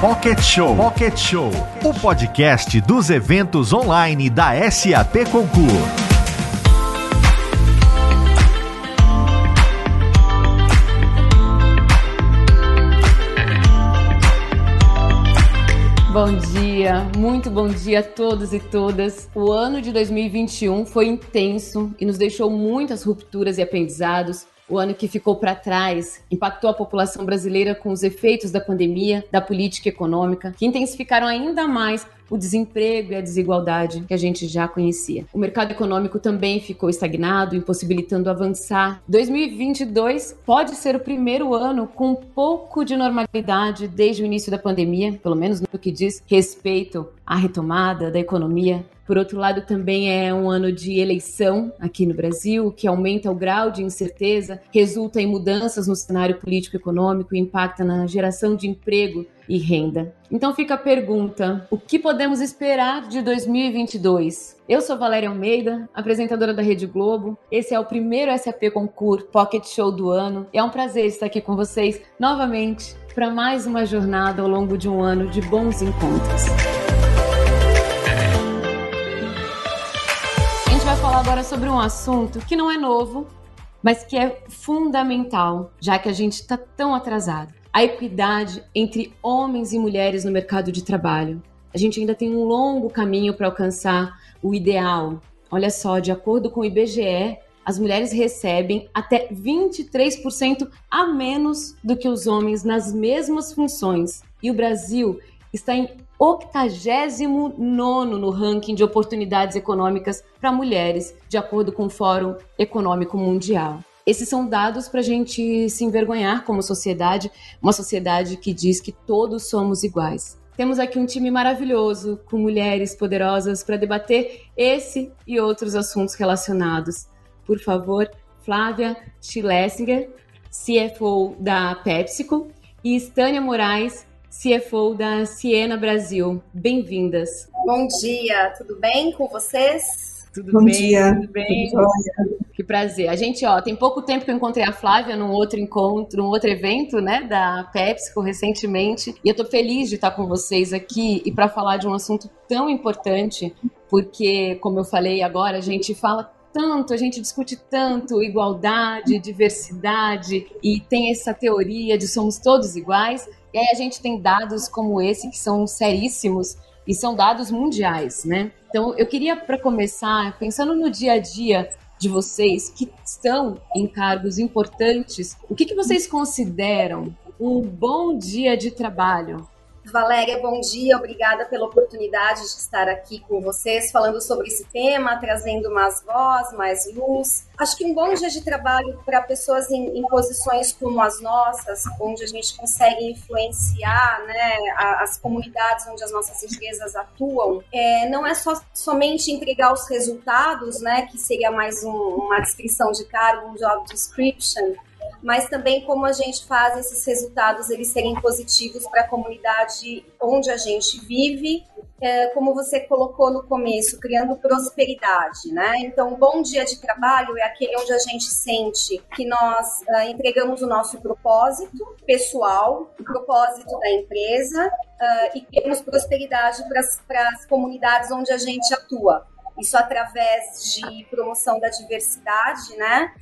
Pocket Show. Pocket Show, o podcast dos eventos online da SAP Concur. Bom dia, muito bom dia a todos e todas. O ano de 2021 foi intenso e nos deixou muitas rupturas e aprendizados o ano que ficou para trás impactou a população brasileira com os efeitos da pandemia, da política econômica, que intensificaram ainda mais o desemprego e a desigualdade que a gente já conhecia. O mercado econômico também ficou estagnado, impossibilitando avançar. 2022 pode ser o primeiro ano com um pouco de normalidade desde o início da pandemia, pelo menos no que diz respeito à retomada da economia por outro lado, também é um ano de eleição aqui no Brasil, que aumenta o grau de incerteza, resulta em mudanças no cenário político-econômico e impacta na geração de emprego e renda. Então fica a pergunta: o que podemos esperar de 2022? Eu sou Valéria Almeida, apresentadora da Rede Globo. Esse é o primeiro SAP Concur Pocket Show do ano. É um prazer estar aqui com vocês novamente para mais uma jornada ao longo de um ano de bons encontros. Falar agora sobre um assunto que não é novo, mas que é fundamental, já que a gente está tão atrasado. A equidade entre homens e mulheres no mercado de trabalho. A gente ainda tem um longo caminho para alcançar o ideal. Olha só, de acordo com o IBGE, as mulheres recebem até 23% a menos do que os homens nas mesmas funções. E o Brasil está em 89 no ranking de oportunidades econômicas para mulheres, de acordo com o Fórum Econômico Mundial. Esses são dados para a gente se envergonhar como sociedade, uma sociedade que diz que todos somos iguais. Temos aqui um time maravilhoso, com mulheres poderosas para debater esse e outros assuntos relacionados. Por favor, Flávia Schlesinger, CFO da PepsiCo, e Estânia Moraes, CFO da Siena Brasil. Bem-vindas. Bom dia, tudo bem com vocês? Tudo Bom bem, dia. tudo bem. Tudo que prazer. A gente, ó, tem pouco tempo que eu encontrei a Flávia num outro encontro, num outro evento, né, da PepsiCo recentemente, e eu tô feliz de estar com vocês aqui e para falar de um assunto tão importante, porque, como eu falei agora, a gente fala tanto, a gente discute tanto igualdade, diversidade e tem essa teoria de somos todos iguais. E aí a gente tem dados como esse que são seríssimos e são dados mundiais, né? Então eu queria para começar pensando no dia a dia de vocês que estão em cargos importantes, o que, que vocês consideram um bom dia de trabalho? Valéria, bom dia, obrigada pela oportunidade de estar aqui com vocês falando sobre esse tema, trazendo mais voz, mais luz. Acho que um bom dia de trabalho para pessoas em, em, posições como as nossas, onde a gente consegue influenciar né, as comunidades onde as nossas empresas atuam, é, não é só somente entregar os resultados, né, que seria mais um, uma descrição de cargo, um job description, mas também como a gente faz esses resultados eles serem positivos para a comunidade onde a gente vive, é, como você colocou no começo, criando prosperidade, né? Então, um bom dia de trabalho é aquele onde a gente sente que nós uh, entregamos o nosso propósito pessoal, o propósito da empresa uh, e temos prosperidade para as comunidades onde a gente atua. Isso através de promoção da diversidade, né?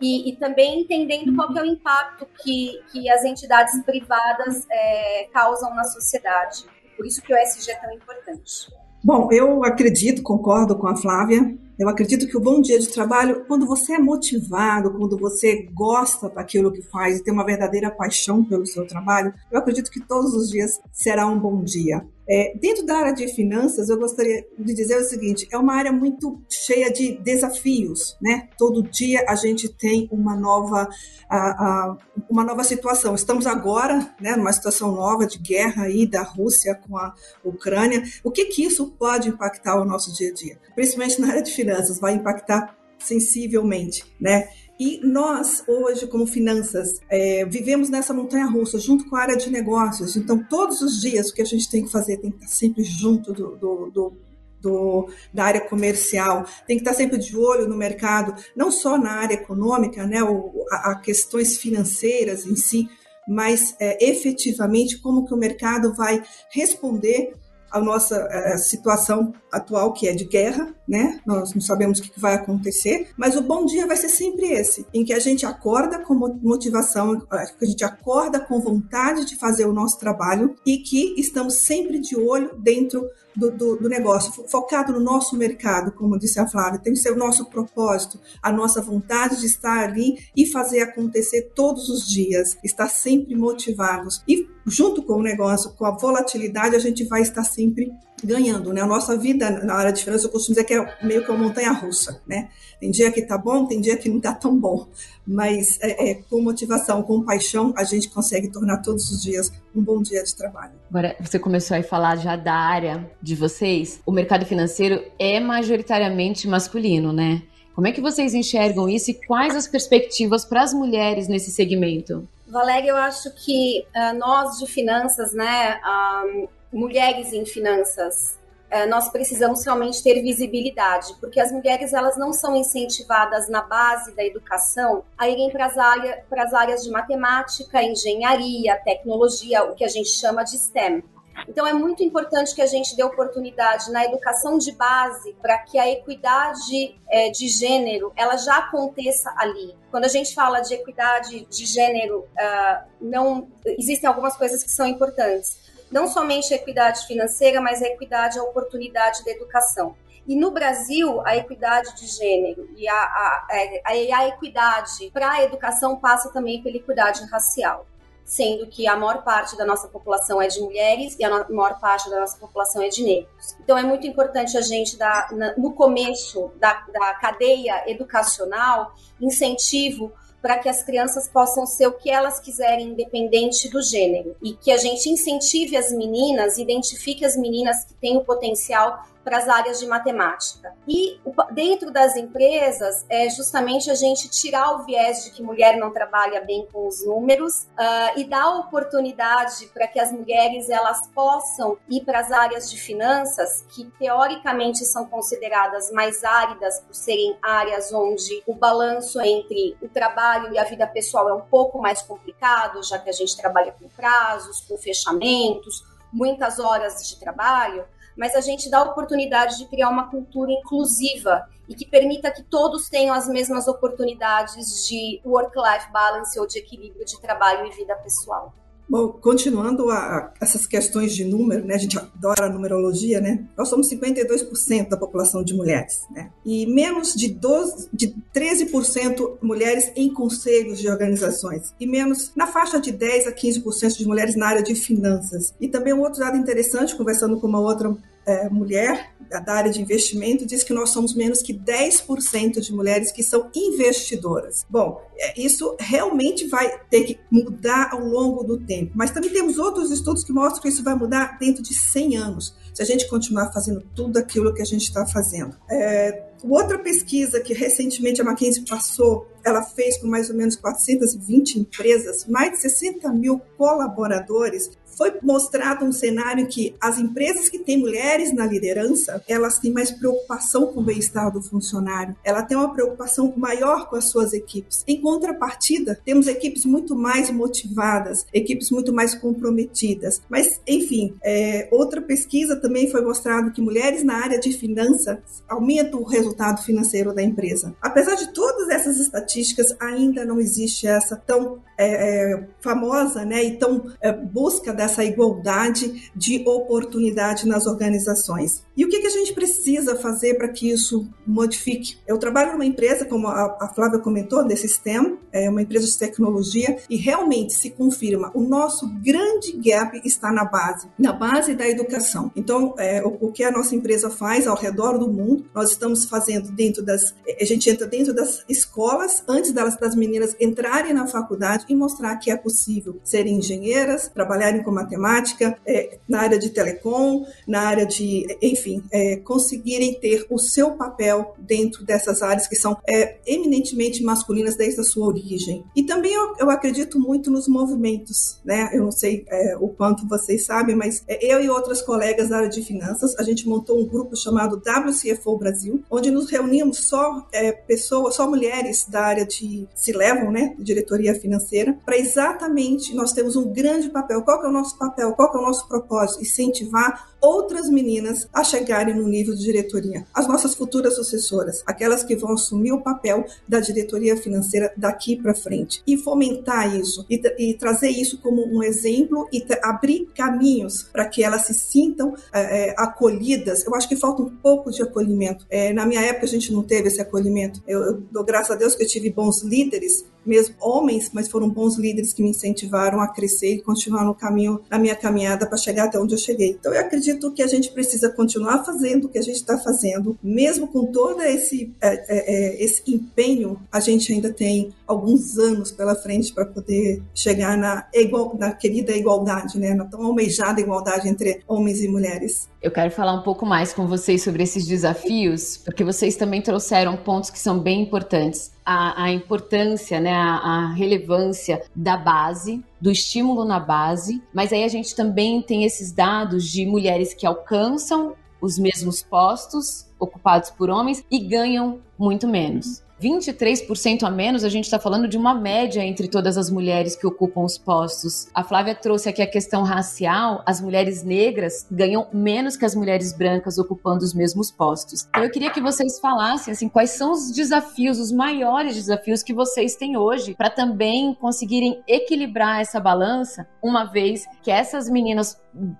E, e, também entendendo qual é o impacto que, que as entidades privadas é, causam na sociedade. Por isso que o ESG é tão importante. Bom, eu acredito, concordo com a Flávia, eu acredito que o bom dia de trabalho, quando você é motivado, quando você gosta daquilo que faz e tem uma verdadeira paixão pelo seu trabalho, eu acredito que todos os dias será um bom dia. É, dentro da área de finanças, eu gostaria de dizer o seguinte: é uma área muito cheia de desafios, né? Todo dia a gente tem uma nova, a, a, uma nova situação. Estamos agora, né, numa situação nova de guerra aí da Rússia com a Ucrânia. O que que isso pode impactar o nosso dia a dia? Principalmente na área de finanças, vai impactar sensivelmente, né? E nós, hoje, como finanças, é, vivemos nessa montanha russa, junto com a área de negócios. Então, todos os dias, o que a gente tem que fazer tem que estar sempre junto do, do, do, do, da área comercial, tem que estar sempre de olho no mercado, não só na área econômica, né, o, a, a questões financeiras em si, mas é, efetivamente como que o mercado vai responder a nossa a situação atual, que é de guerra, né? Nós não sabemos o que vai acontecer, mas o bom dia vai ser sempre esse, em que a gente acorda com motivação, que a gente acorda com vontade de fazer o nosso trabalho e que estamos sempre de olho dentro do, do, do, negócio, focado no nosso mercado, como disse a Flávia, tem que ser o nosso propósito, a nossa vontade de estar ali e fazer acontecer todos os dias, estar sempre motivados. E junto com o negócio, com a volatilidade, a gente vai estar sempre ganhando, né? A nossa vida na área de finanças, eu costumo dizer que é meio que uma montanha russa, né? Tem dia que tá bom, tem dia que não tá tão bom, mas é, é, com motivação, com paixão, a gente consegue tornar todos os dias um bom dia de trabalho. Agora, você começou a falar já da área de vocês. O mercado financeiro é majoritariamente masculino, né? Como é que vocês enxergam isso e quais as perspectivas para as mulheres nesse segmento? Valéria, eu acho que uh, nós de finanças, né, uh, mulheres em finanças, uh, nós precisamos realmente ter visibilidade, porque as mulheres elas não são incentivadas na base da educação a irem para as áreas, áreas de matemática, engenharia, tecnologia, o que a gente chama de STEM. Então, é muito importante que a gente dê oportunidade na educação de base para que a equidade é, de gênero ela já aconteça ali. Quando a gente fala de equidade de gênero, uh, não existem algumas coisas que são importantes. Não somente a equidade financeira, mas a equidade, a oportunidade da educação. E no Brasil, a equidade de gênero e a, a, a, a equidade para a educação passa também pela equidade racial sendo que a maior parte da nossa população é de mulheres e a maior parte da nossa população é de negros. Então é muito importante a gente dar, no começo da, da cadeia educacional, incentivo para que as crianças possam ser o que elas quiserem, independente do gênero. E que a gente incentive as meninas, identifique as meninas que têm o potencial para as áreas de matemática. E dentro das empresas, é justamente a gente tirar o viés de que mulher não trabalha bem com os números uh, e dar oportunidade para que as mulheres elas possam ir para as áreas de finanças, que teoricamente são consideradas mais áridas por serem áreas onde o balanço entre o trabalho e a vida pessoal é um pouco mais complicado, já que a gente trabalha com prazos, com fechamentos, muitas horas de trabalho mas a gente dá a oportunidade de criar uma cultura inclusiva e que permita que todos tenham as mesmas oportunidades de work-life balance ou de equilíbrio de trabalho e vida pessoal. Bom, continuando a, a, essas questões de número, né? A gente adora a numerologia, né? Nós somos 52% da população de mulheres, né? E menos de 12, de 13% mulheres em conselhos de organizações e menos na faixa de 10 a 15% de mulheres na área de finanças. E também um outro dado interessante, conversando com uma outra é, mulher da área de investimento diz que nós somos menos que 10% de mulheres que são investidoras. Bom, isso realmente vai ter que mudar ao longo do tempo, mas também temos outros estudos que mostram que isso vai mudar dentro de 100 anos, se a gente continuar fazendo tudo aquilo que a gente está fazendo. É, outra pesquisa que recentemente a McKinsey passou, ela fez com mais ou menos 420 empresas, mais de 60 mil colaboradores, foi mostrado um cenário que as empresas que têm mulheres na liderança, elas têm mais preocupação com o bem-estar do funcionário, ela tem uma preocupação maior com as suas equipes. Contrapartida, temos equipes muito mais motivadas, equipes muito mais comprometidas. Mas, enfim, é, outra pesquisa também foi mostrado que mulheres na área de finanças aumentam o resultado financeiro da empresa. Apesar de todas essas estatísticas, ainda não existe essa tão é, é, famosa né, e tão é, busca dessa igualdade de oportunidade nas organizações. E o que, que a gente precisa fazer para que isso modifique? Eu trabalho numa empresa, como a, a Flávia comentou, desse STEM, é uma empresa de tecnologia, e realmente se confirma, o nosso grande gap está na base, na base da educação. Então, é, o, o, que a nossa empresa faz ao redor do mundo, nós estamos fazendo dentro das, a gente entra dentro das escolas, antes delas, das meninas entrarem na faculdade e mostrar que é possível serem engenheiras, trabalharem com matemática, é, na área de telecom, na área de, enfim, é, conseguirem ter o seu papel dentro dessas áreas que são é, eminentemente masculinas desde sua origem. E também eu, eu acredito muito nos movimentos, né? Eu não sei é, o quanto vocês sabem, mas é, eu e outras colegas da área de finanças, a gente montou um grupo chamado WCFO Brasil, onde nos reunimos só é, pessoas, só mulheres da área de se levam, né, diretoria financeira, para exatamente nós temos um grande papel. Qual que é o nosso papel? Qual que é o nosso propósito? Incentivar outras meninas a chegarem no nível de diretoria, as nossas futuras sucessoras, aquelas que vão assumir o papel da diretoria financeira daqui para frente e fomentar isso e, e, trazer isso como um exemplo e abrir caminhos para que elas se sintam é, é, acolhidas. Eu acho que falta um pouco de acolhimento. É, na minha época a gente não teve esse acolhimento. Eu, eu dou graças a Deus que eu tive bons líderes mesmo homens, mas foram bons líderes que me incentivaram a crescer e continuar no caminho, na minha caminhada para chegar até onde eu cheguei. Então eu acredito que a gente precisa continuar fazendo o que a gente está fazendo, mesmo com todo esse, é, é, é, esse empenho, a gente ainda tem alguns anos pela frente para poder chegar na, igual, na querida igualdade, né? na tão almejada igualdade entre homens e mulheres. Eu quero falar um pouco mais com vocês sobre esses desafios, porque vocês também trouxeram pontos que são bem importantes a, a importância, né, a, a relevância da base, do estímulo na base, mas aí a gente também tem esses dados de mulheres que alcançam os mesmos postos ocupados por homens e ganham muito menos. 23% a menos, a gente está falando de uma média entre todas as mulheres que ocupam os postos. A Flávia trouxe aqui a questão racial: as mulheres negras ganham menos que as mulheres brancas ocupando os mesmos postos. Então eu queria que vocês falassem assim, quais são os desafios, os maiores desafios que vocês têm hoje para também conseguirem equilibrar essa balança, uma vez que essas meninas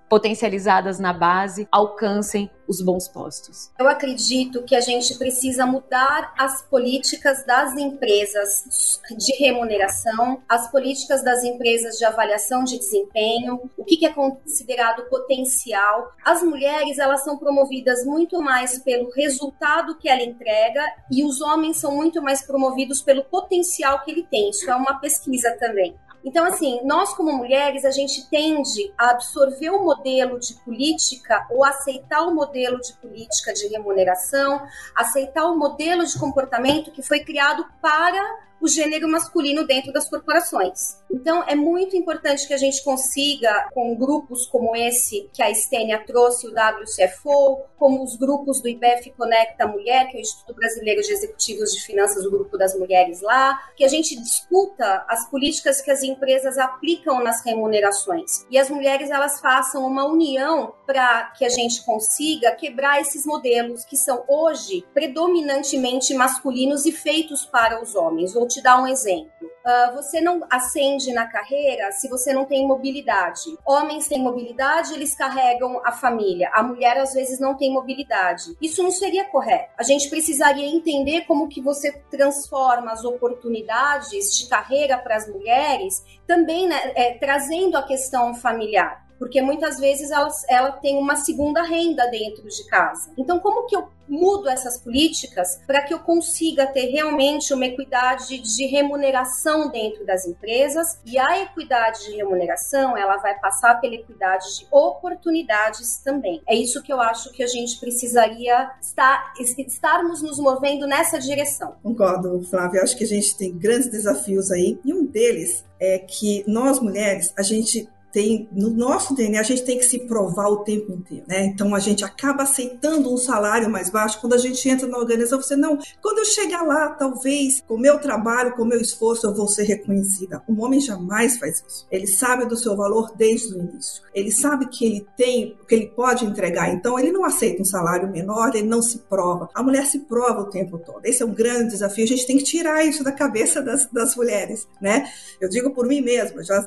potencializadas na base alcancem os bons postos. Eu acredito que a gente precisa mudar as políticas das empresas de remuneração, as políticas das empresas de avaliação de desempenho, o que é considerado potencial. As mulheres elas são promovidas muito mais pelo resultado que ela entrega e os homens são muito mais promovidos pelo potencial que ele tem. Isso é uma pesquisa também. Então, assim, nós como mulheres, a gente tende a absorver o modelo de política ou aceitar o modelo de política de remuneração, aceitar o modelo de comportamento que foi criado para o gênero masculino dentro das corporações. Então, é muito importante que a gente consiga, com grupos como esse que a Estênia trouxe, o WCFO, como os grupos do IBEF Conecta Mulher, que é o Instituto Brasileiro de Executivos de Finanças, o grupo das mulheres lá, que a gente discuta as políticas que as empresas aplicam nas remunerações. E as mulheres, elas façam uma união para que a gente consiga quebrar esses modelos que são hoje predominantemente masculinos e feitos para os homens, ou te dar um exemplo. Uh, você não ascende na carreira se você não tem mobilidade. Homens têm mobilidade, eles carregam a família. A mulher às vezes não tem mobilidade. Isso não seria correto. A gente precisaria entender como que você transforma as oportunidades de carreira para as mulheres, também né, é, trazendo a questão familiar porque muitas vezes ela, ela tem uma segunda renda dentro de casa. Então, como que eu mudo essas políticas para que eu consiga ter realmente uma equidade de remuneração dentro das empresas e a equidade de remuneração ela vai passar pela equidade de oportunidades também. É isso que eu acho que a gente precisaria estar estarmos nos movendo nessa direção. Concordo, Flávia. Acho que a gente tem grandes desafios aí e um deles é que nós mulheres a gente tem no nosso DNA a gente tem que se provar o tempo inteiro, né? Então a gente acaba aceitando um salário mais baixo quando a gente entra na organização. Você não, quando eu chegar lá, talvez com meu trabalho, com meu esforço, eu vou ser reconhecida. Um homem jamais faz isso. Ele sabe do seu valor desde o início. Ele sabe que ele tem, que ele pode entregar. Então ele não aceita um salário menor, ele não se prova. A mulher se prova o tempo todo. Esse é um grande desafio. A gente tem que tirar isso da cabeça das, das mulheres, né? Eu digo por mim mesma. Já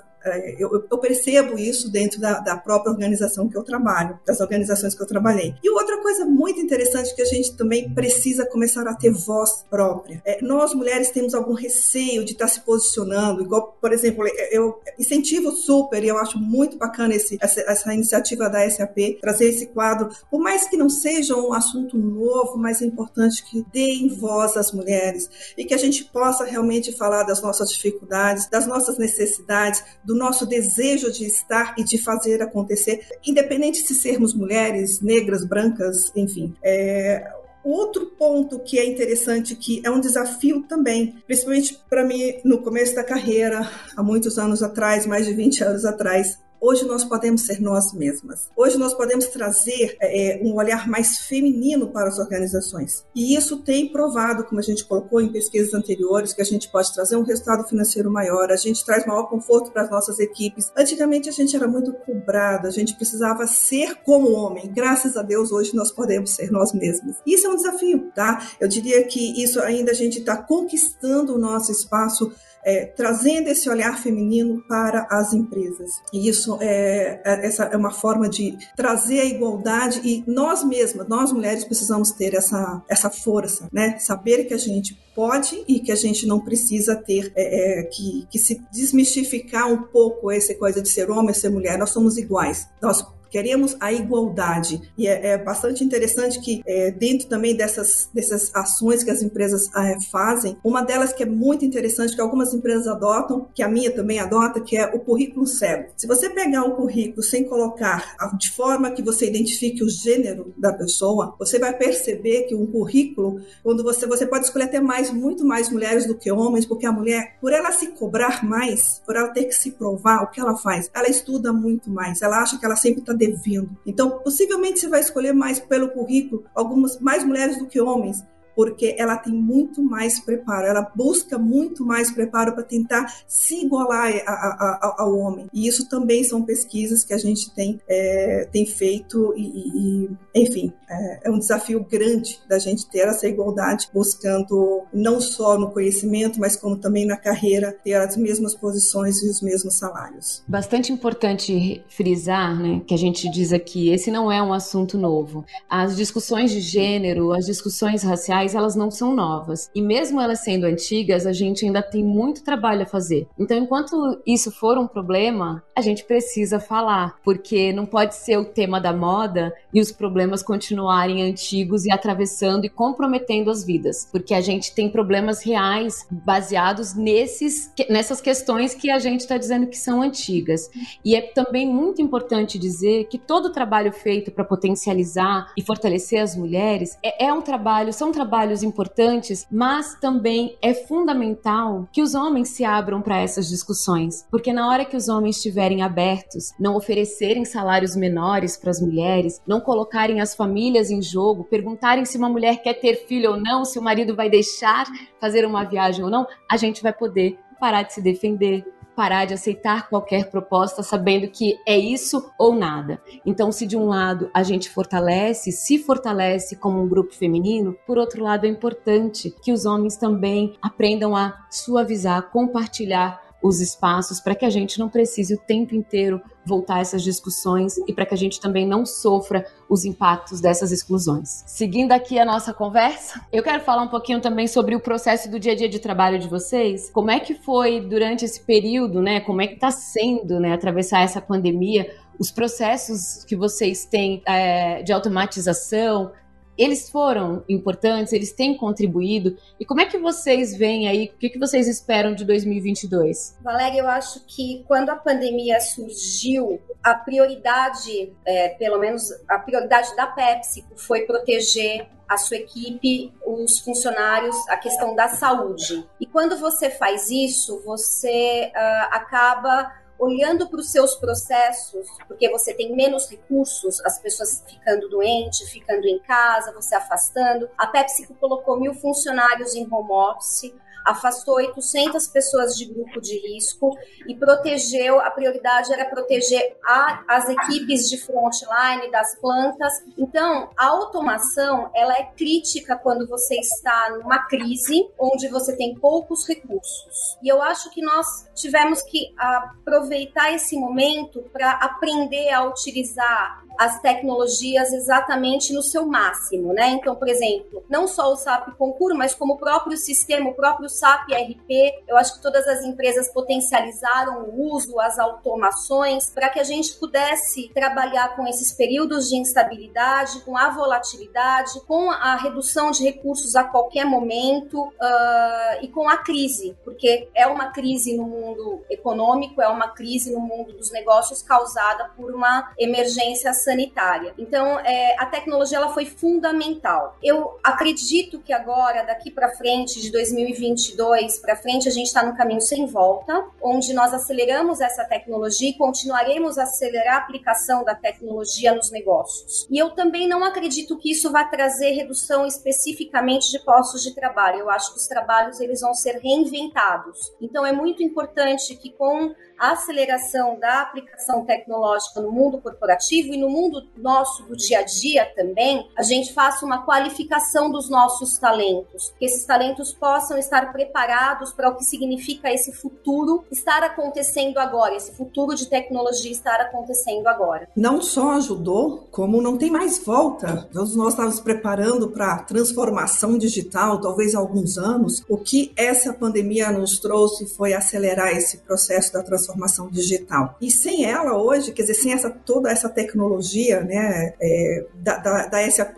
eu, eu, percebo isso dentro da, da, própria organização que eu trabalho, das organizações que eu trabalhei. E outra coisa muito interessante que a gente também precisa começar a ter voz própria. É, nós mulheres temos algum receio de estar se posicionando, igual, por exemplo, eu incentivo super e eu acho muito bacana esse, essa, essa iniciativa da SAP, trazer esse quadro, por mais que não seja um assunto novo, mas é importante que deem voz às mulheres e que a gente possa realmente falar das nossas dificuldades, das nossas necessidades, do nosso desejo de estar e de fazer acontecer, independente de sermos mulheres, negras, brancas, enfim. É, outro ponto que é interessante, que é um desafio também, principalmente para mim no começo da carreira, há muitos anos atrás, mais de 20 anos atrás, Hoje nós podemos ser nós mesmas. Hoje nós podemos trazer é, um olhar mais feminino para as organizações. E isso tem provado, como a gente colocou em pesquisas anteriores, que a gente pode trazer um resultado financeiro maior, a gente traz maior conforto para as nossas equipes. Antigamente a gente era muito cobrado, a gente precisava ser como homem. Graças a Deus hoje nós podemos ser nós mesmos. Isso é um desafio, tá? Eu diria que isso ainda a gente está conquistando o nosso espaço é, trazendo esse olhar feminino para as empresas. E isso é, é, essa é uma forma de trazer a igualdade e nós mesmas, nós mulheres, precisamos ter essa, essa força, né? Saber que a gente pode e que a gente não precisa ter é, é que, que se desmistificar um pouco essa coisa de ser homem, ser mulher. Nós somos iguais. Nós Queremos a igualdade. E é, é bastante interessante que, é, dentro também dessas, dessas ações que as empresas é, fazem, uma delas que é muito interessante, que algumas empresas adotam, que a minha também adota, que é o currículo cego. Se você pegar um currículo sem colocar de forma que você identifique o gênero da pessoa, você vai perceber que um currículo, quando você, você pode escolher até mais, muito mais mulheres do que homens, porque a mulher, por ela se cobrar mais, por ela ter que se provar, o que ela faz? Ela estuda muito mais, ela acha que ela sempre está devendo. Então, possivelmente você vai escolher mais pelo currículo algumas mais mulheres do que homens, porque ela tem muito mais preparo, ela busca muito mais preparo para tentar se igualar a, a, a, ao homem. E isso também são pesquisas que a gente tem, é, tem feito e, e enfim, é, é, um desafio grande da gente ter essa igualdade, buscando não só no conhecimento, mas como também na carreira ter as mesmas posições e os mesmos salários. Bastante importante frisar, né, que a gente diz aqui, esse não é um assunto novo. As discussões de gênero, as discussões raciais mas elas não são novas. E mesmo elas sendo antigas, a gente ainda tem muito trabalho a fazer. Então, enquanto isso for um problema, a gente precisa falar, porque não pode ser o tema da moda e os problemas continuarem antigos e atravessando e comprometendo as vidas, porque a gente tem problemas reais baseados nesses, nessas questões que a gente está dizendo que são antigas. E é também muito importante dizer que todo o trabalho feito para potencializar e fortalecer as mulheres é, é um trabalho, são trabalhos importantes, mas também é fundamental que os homens se abram para essas discussões, porque na hora que os homens estiverem abertos, não oferecerem salários menores para as mulheres, não colocarem as famílias em jogo, perguntarem se uma mulher quer ter filho ou não, se o marido vai deixar fazer uma viagem ou não, a gente vai poder parar de se defender, parar de aceitar qualquer proposta sabendo que é isso ou nada. Então, se de um lado a gente fortalece, se fortalece como um grupo feminino, por outro lado é importante que os homens também aprendam a suavizar, compartilhar os espaços para que a gente não precise o tempo inteiro voltar a essas discussões e para que a gente também não sofra os impactos dessas exclusões. Seguindo aqui a nossa conversa, eu quero falar um pouquinho também sobre o processo do dia a dia de trabalho de vocês. Como é que foi durante esse período, né? Como é que está sendo, né? Atravessar essa pandemia, os processos que vocês têm é, de automatização, eles foram importantes, eles têm contribuído. E como é que vocês veem aí, o que, que vocês esperam de 2022? Valéria, eu acho que quando a pandemia surgiu, a prioridade, é, pelo menos a prioridade da PepsiCo foi proteger a sua equipe, os funcionários, a questão da saúde. E quando você faz isso, você uh, acaba olhando para os seus processos, porque você tem menos recursos, as pessoas ficando doentes, ficando em casa, você afastando. A Pepsi colocou mil funcionários em home office, afastou 800 pessoas de grupo de risco e protegeu, a prioridade era proteger a, as equipes de frontline das plantas. Então, a automação, ela é crítica quando você está numa crise onde você tem poucos recursos. E eu acho que nós tivemos que aproveitar esse momento para aprender a utilizar as tecnologias exatamente no seu máximo, né? Então, por exemplo, não só o SAP Concur, mas como o próprio sistema, o próprio SAP RP, eu acho que todas as empresas potencializaram o uso, as automações, para que a gente pudesse trabalhar com esses períodos de instabilidade, com a volatilidade, com a redução de recursos a qualquer momento uh, e com a crise, porque é uma crise no mundo econômico, é uma crise no mundo dos negócios causada por uma emergência sanitária. Então, é, a tecnologia ela foi fundamental. Eu acredito que agora, daqui para frente, de 2022 para frente, a gente está no caminho sem volta, onde nós aceleramos essa tecnologia e continuaremos a acelerar a aplicação da tecnologia nos negócios. E eu também não acredito que isso vai trazer redução especificamente de postos de trabalho. Eu acho que os trabalhos eles vão ser reinventados. Então é muito importante que com a aceleração da aplicação tecnológica no mundo corporativo e no mundo nosso do dia a dia também, a gente faça uma qualificação dos nossos talentos, que esses talentos possam estar preparados para o que significa esse futuro estar acontecendo agora, esse futuro de tecnologia estar acontecendo agora. Não só ajudou, como não tem mais volta. Todos nós estávamos preparando para a transformação digital, talvez há alguns anos. O que essa pandemia nos trouxe foi acelerar esse processo da transformação digital. E sem ela hoje, quer dizer, sem essa, toda essa tecnologia né, é, da, da, da SAP,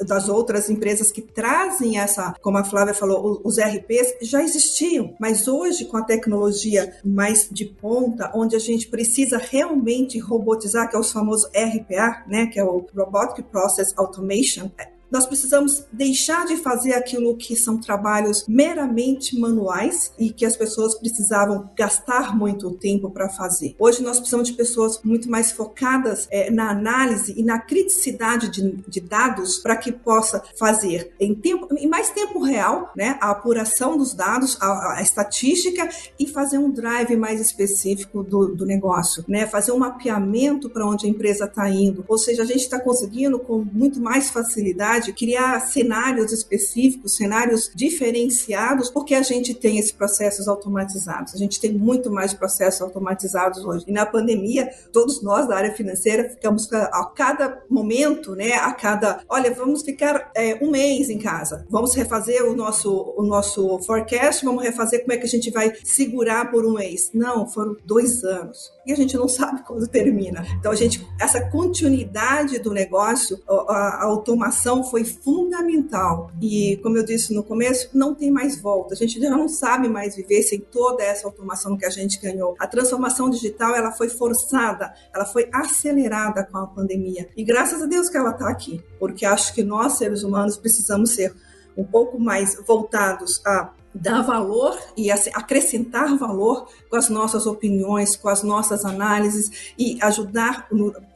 das outras empresas que trazem essa, como a Flávia falou, os RPs já existiam, mas hoje com a tecnologia mais de ponta, onde a gente precisa realmente robotizar, que é o famoso RPA, né, que é o Robotic Process Automation, nós precisamos deixar de fazer aquilo que são trabalhos meramente manuais e que as pessoas precisavam gastar muito tempo para fazer. Hoje nós precisamos de pessoas muito mais focadas é, na análise e na criticidade de, de dados para que possa fazer em tempo, em mais tempo real, né, a apuração dos dados, a, a estatística e fazer um drive mais específico do, do negócio, né, fazer um mapeamento para onde a empresa está indo. Ou seja, a gente está conseguindo com muito mais facilidade criar cenários específicos, cenários diferenciados, porque a gente tem esses processos automatizados. A gente tem muito mais processos automatizados hoje. E na pandemia, todos nós da área financeira ficamos a cada momento, né, a cada, olha, vamos ficar é, um mês em casa, vamos refazer o nosso, o nosso forecast, vamos refazer como é que a gente vai segurar por um mês. Não, foram dois anos e a gente não sabe quando termina. Então, a gente, essa continuidade do negócio, a, a, automação foi fundamental. E, como eu disse no começo, não tem mais volta. A gente já não sabe mais viver sem toda essa automação que a gente ganhou. A transformação digital, ela foi forçada, ela foi acelerada com a pandemia. E graças a Deus que ela está aqui, porque acho que nós, seres humanos, precisamos ser um pouco mais voltados a dar valor e acrescentar valor com as nossas opiniões, com as nossas análises e ajudar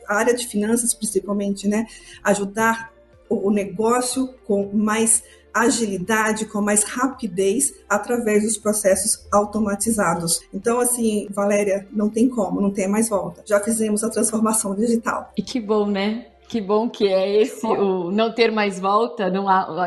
a área de finanças principalmente, né, ajudar o negócio com mais agilidade, com mais rapidez através dos processos automatizados. Então, assim, Valéria, não tem como, não tem mais volta. Já fizemos a transformação digital. E que bom, né? Que bom que é esse o não ter mais volta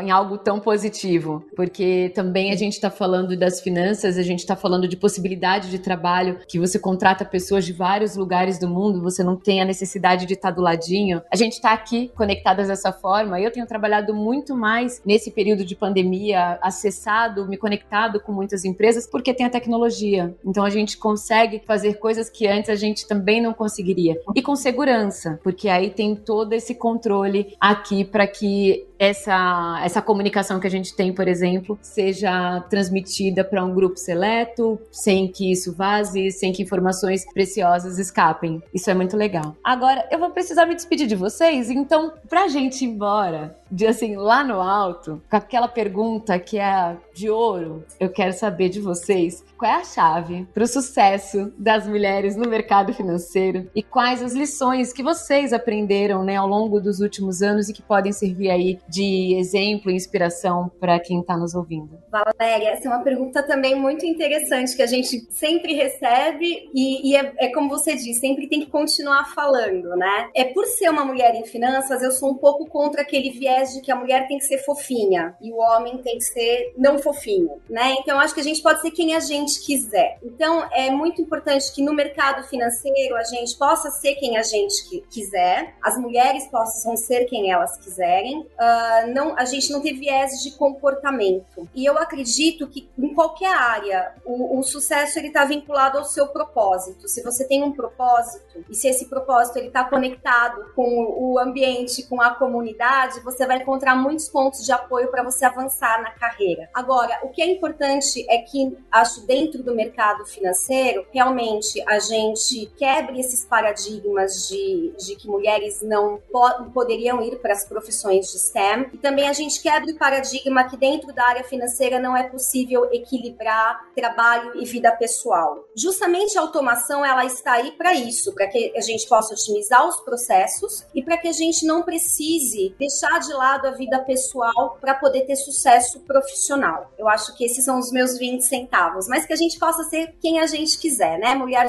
em algo tão positivo, porque também a gente está falando das finanças, a gente está falando de possibilidade de trabalho, que você contrata pessoas de vários lugares do mundo, você não tem a necessidade de estar tá do ladinho. A gente está aqui conectadas dessa forma. Eu tenho trabalhado muito mais nesse período de pandemia, acessado, me conectado com muitas empresas, porque tem a tecnologia. Então a gente consegue fazer coisas que antes a gente também não conseguiria. E com segurança, porque aí tem todo todo esse controle aqui para que essa, essa comunicação que a gente tem, por exemplo, seja transmitida para um grupo seleto, sem que isso vaze, sem que informações preciosas escapem. Isso é muito legal. Agora, eu vou precisar me despedir de vocês, então, para a gente ir embora, de assim, lá no alto, com aquela pergunta que é de ouro, eu quero saber de vocês qual é a chave para o sucesso das mulheres no mercado financeiro e quais as lições que vocês aprenderam né, ao longo dos últimos anos e que podem servir aí de exemplo e inspiração para quem está nos ouvindo. Valéria, essa é uma pergunta também muito interessante que a gente sempre recebe e, e é, é como você disse, sempre tem que continuar falando, né? É por ser uma mulher em finanças, eu sou um pouco contra aquele viés de que a mulher tem que ser fofinha e o homem tem que ser não fofinho, né? Então acho que a gente pode ser quem a gente quiser. Então, é muito importante que no mercado financeiro a gente possa ser quem a gente quiser, as mulheres possam ser quem elas quiserem, uh, uh, não, a gente não teve viés de comportamento. E eu acredito que em qualquer área o, o sucesso ele está vinculado ao seu propósito. Se você tem um propósito e se esse propósito ele está conectado com o ambiente, com a comunidade, você vai encontrar muitos pontos de apoio para você avançar na carreira. Agora, o que é importante é que acho dentro do mercado financeiro realmente a gente quebre esses paradigmas de, de que mulheres não po poderiam ir para as profissões de STEM e também a gente quebra o paradigma que dentro da área financeira não é possível equilibrar trabalho e vida pessoal. Justamente a automação ela está aí para isso, para que a gente possa otimizar os processos e para que a gente não precise deixar de lado a vida pessoal para poder ter sucesso profissional. Eu acho que esses são os meus 20 centavos, mas que a gente possa ser quem a gente quiser, né? Mulher,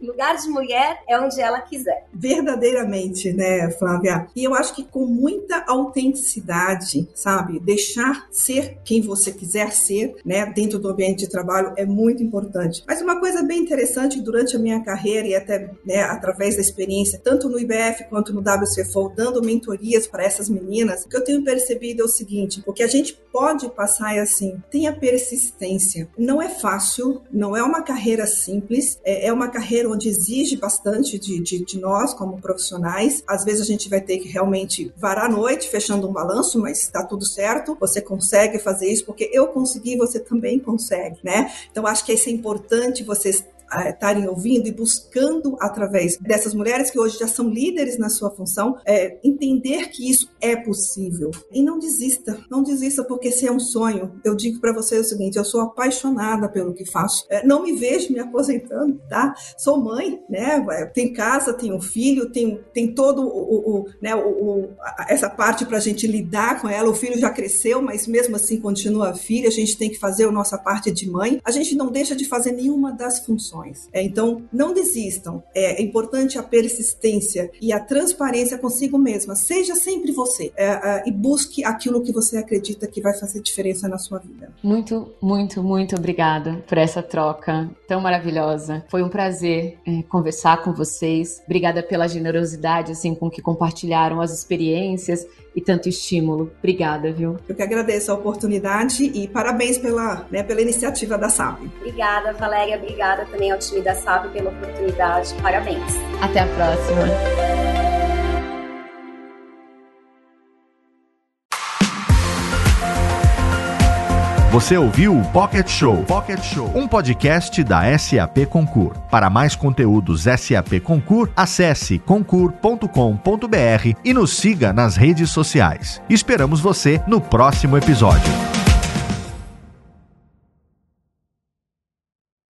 lugar de mulher é onde ela quiser. Verdadeiramente, né, Flávia? E eu acho que com muita autenticidade, sabe? Deixar ser quem você quiser ser, né, dentro do ambiente de trabalho é muito importante. Mas uma coisa bem interessante durante a minha carreira e até né, através da experiência, tanto no IBF quanto no WCFO, dando mentorias para essas meninas, o que eu tenho percebido é o seguinte: o que a gente pode passar é assim, tenha persistência. Não é fácil, não é uma carreira simples, é, é uma carreira onde exige bastante de, de, de nós como profissionais. Às vezes a gente vai ter que realmente varar a noite fechando um balanço, mas está tudo certo, você consegue fazer isso, porque eu consegui, você também consegue, né? Então acho que isso é importante vocês estarem ouvindo e buscando através dessas mulheres que hoje já são líderes na sua função, é, entender que isso é possível. E não desista, não desista porque se é um sonho. Eu digo para você o seguinte: eu sou apaixonada pelo que faço. É, não me vejo me aposentando, tá? Sou mãe, né? Tem casa, tenho filho, tem, tem todo o, o né, o, o, essa parte para a gente lidar com ela. O filho já cresceu, mas mesmo assim continua filho. A gente tem que fazer a nossa parte de mãe. A gente não deixa de fazer nenhuma das funções. É, então, não desistam. É, é, importante a persistência e a transparência consigo mesma. Seja sempre você é, é, e busque aquilo que você acredita que vai fazer diferença na sua vida. Muito, muito, muito obrigada por essa troca tão maravilhosa. Foi um prazer é, conversar com vocês. Obrigada pela generosidade assim com que compartilharam as experiências e tanto estímulo. Obrigada, viu? Eu que agradeço a oportunidade e parabéns pela, né, pela iniciativa da SAP. Obrigada, Valéria. Obrigada também ao time da SAP pela oportunidade. Parabéns. Até a próxima. Você ouviu o Pocket Show, Pocket Show, um podcast da SAP Concur. Para mais conteúdos SAP Concur, acesse concur.com.br e nos siga nas redes sociais. Esperamos você no próximo episódio.